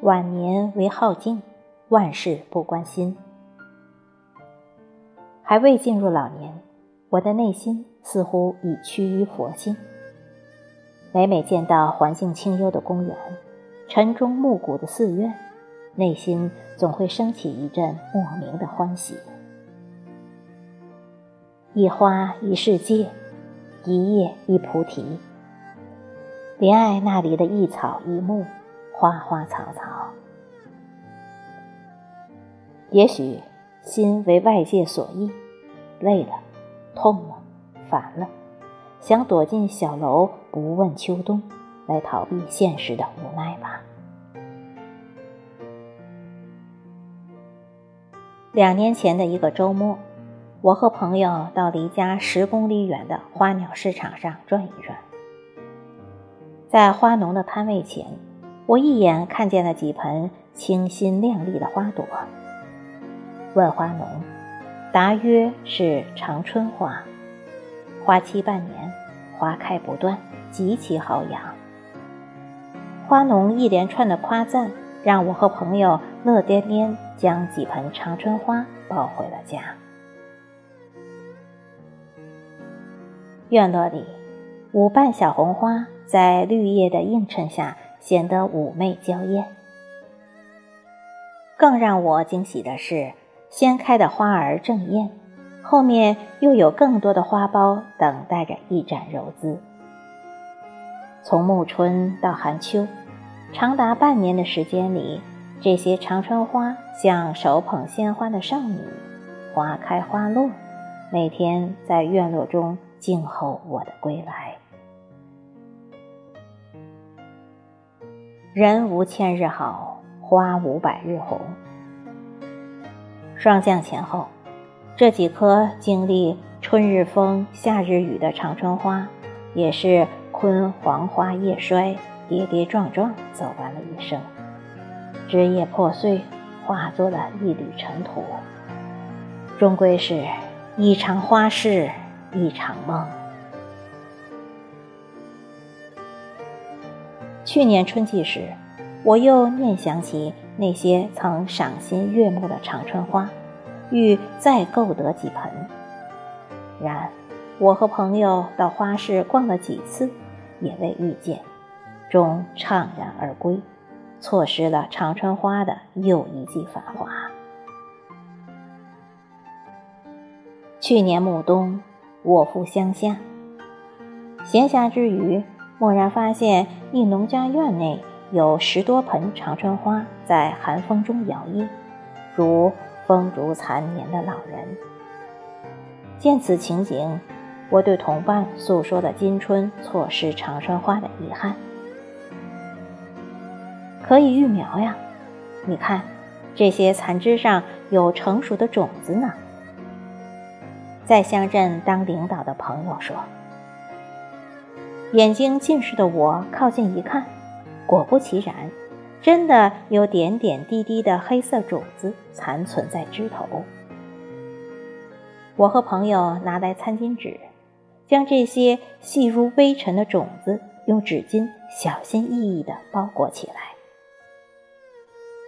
晚年为好静，万事不关心。还未进入老年，我的内心似乎已趋于佛性。每每见到环境清幽的公园，晨钟暮鼓的寺院，内心总会升起一阵莫名的欢喜。一花一世界，一叶一菩提。怜爱那里的一草一木，花花草草。也许心为外界所役，累了，痛了，烦了。想躲进小楼，不问秋冬，来逃避现实的无奈吧。两年前的一个周末，我和朋友到离家十公里远的花鸟市场上转一转。在花农的摊位前，我一眼看见了几盆清新亮丽的花朵。问花农，答曰是长春花。花期半年，花开不断，极其好养。花农一连串的夸赞，让我和朋友乐颠颠将几盆长春花抱回了家。院落里，五瓣小红花在绿叶的映衬下显得妩媚娇艳。更让我惊喜的是，先开的花儿正艳。后面又有更多的花苞等待着一展柔姿。从暮春到寒秋，长达半年的时间里，这些长春花像手捧鲜花的少女，花开花落，每天在院落中静候我的归来。人无千日好，花无百日红。霜降前后。这几棵经历春日风、夏日雨的长春花，也是昆黄花叶衰，跌跌撞撞走完了一生，枝叶破碎，化作了一缕尘土。终归是一场花事，一场梦。去年春季时，我又念想起那些曾赏心悦目的长春花。欲再购得几盆，然我和朋友到花市逛了几次，也未遇见，终怅然而归，错失了长春花的又一季繁华。去年暮冬，我赴乡下，闲暇之余，蓦然发现一农家院内有十多盆长春花在寒风中摇曳，如。风烛残年的老人，见此情景，我对同伴诉说了今春错失长春花的遗憾。可以育苗呀，你看，这些残枝上有成熟的种子呢。在乡镇当领导的朋友说，眼睛近视的我靠近一看，果不其然。真的有点点滴滴的黑色种子残存在枝头。我和朋友拿来餐巾纸，将这些细如微尘的种子用纸巾小心翼翼地包裹起来。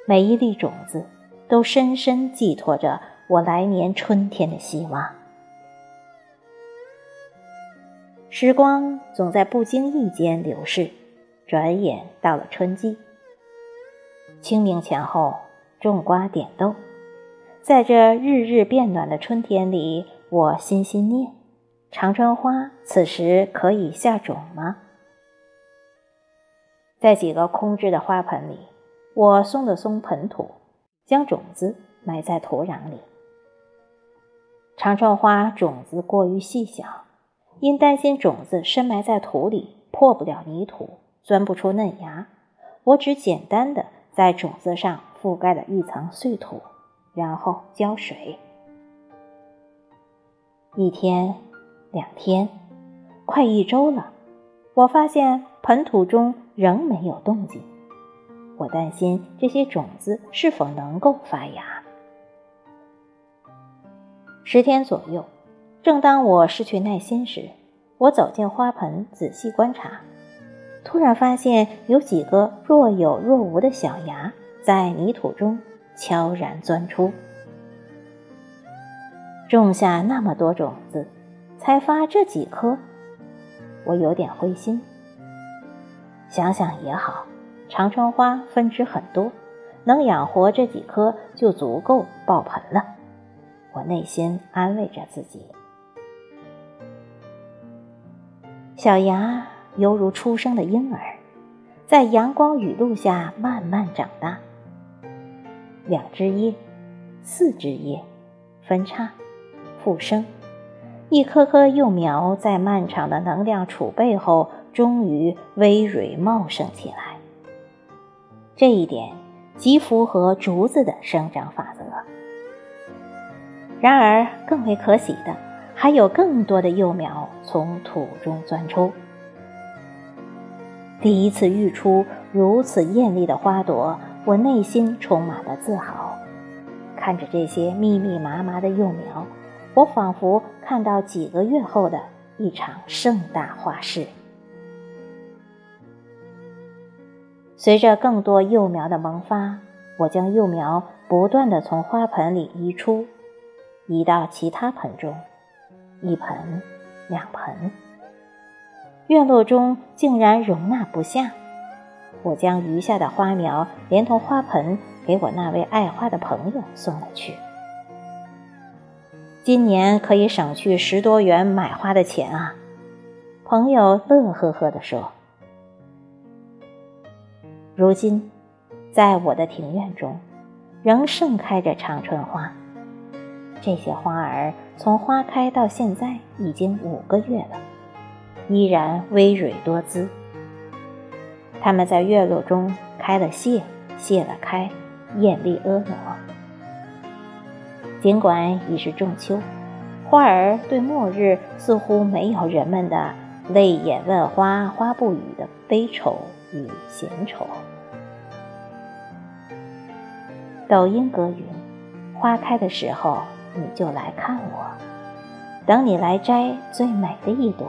每一粒种子都深深寄托着我来年春天的希望。时光总在不经意间流逝，转眼到了春季。清明前后，种瓜点豆，在这日日变暖的春天里，我心心念：长春花此时可以下种吗？在几个空置的花盆里，我松了松盆土，将种子埋在土壤里。长春花种子过于细小，因担心种子深埋在土里破不了泥土，钻不出嫩芽，我只简单的。在种子上覆盖了一层碎土，然后浇水。一天，两天，快一周了，我发现盆土中仍没有动静。我担心这些种子是否能够发芽。十天左右，正当我失去耐心时，我走进花盆，仔细观察。突然发现有几个若有若无的小芽在泥土中悄然钻出。种下那么多种子，才发这几颗，我有点灰心。想想也好，长春花分枝很多，能养活这几棵就足够爆盆了。我内心安慰着自己。小芽犹如初生的婴儿，在阳光雨露下慢慢长大。两枝叶，四枝叶，分叉。复生，一棵棵幼苗在漫长的能量储备后，终于葳蕤茂盛起来。这一点极符合竹子的生长法则。然而，更为可喜的，还有更多的幼苗从土中钻出。第一次育出如此艳丽的花朵，我内心充满了自豪。看着这些密密麻麻的幼苗。我仿佛看到几个月后的一场盛大花事。随着更多幼苗的萌发，我将幼苗不断的从花盆里移出，移到其他盆中，一盆，两盆。院落中竟然容纳不下，我将余下的花苗连同花盆给我那位爱花的朋友送了去。今年可以省去十多元买花的钱啊！朋友乐呵呵地说。如今，在我的庭院中，仍盛开着长春花。这些花儿从花开到现在已经五个月了，依然葳蕤多姿。它们在月落中开了谢，谢了开，艳丽婀娜。尽管已是仲秋，花儿对末日似乎没有人们的“泪眼问花花不语”的悲愁与闲愁。抖音歌云：“花开的时候你就来看我，等你来摘最美的一朵。”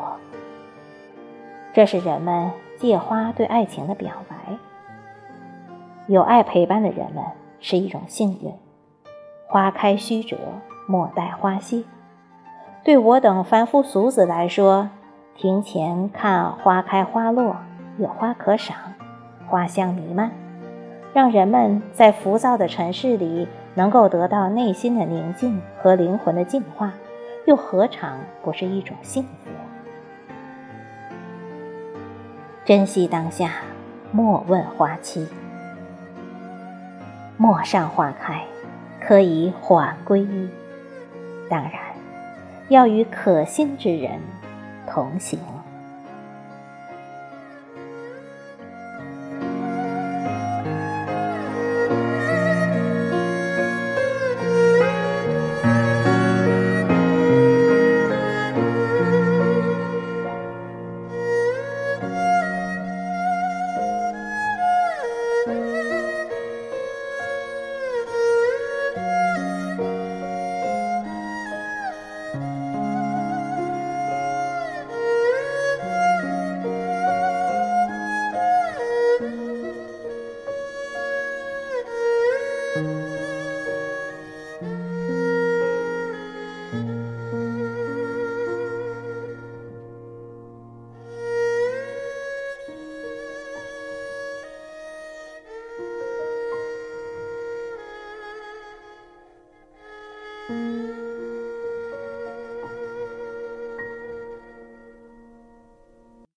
这是人们借花对爱情的表白。有爱陪伴的人们是一种幸运。花开须折，莫待花谢。对我等凡夫俗子来说，庭前看花开花落，有花可赏，花香弥漫，让人们在浮躁的尘世里能够得到内心的宁静和灵魂的净化，又何尝不是一种幸福？珍惜当下，莫问花期，陌上花开。可以缓归一，当然要与可心之人同行。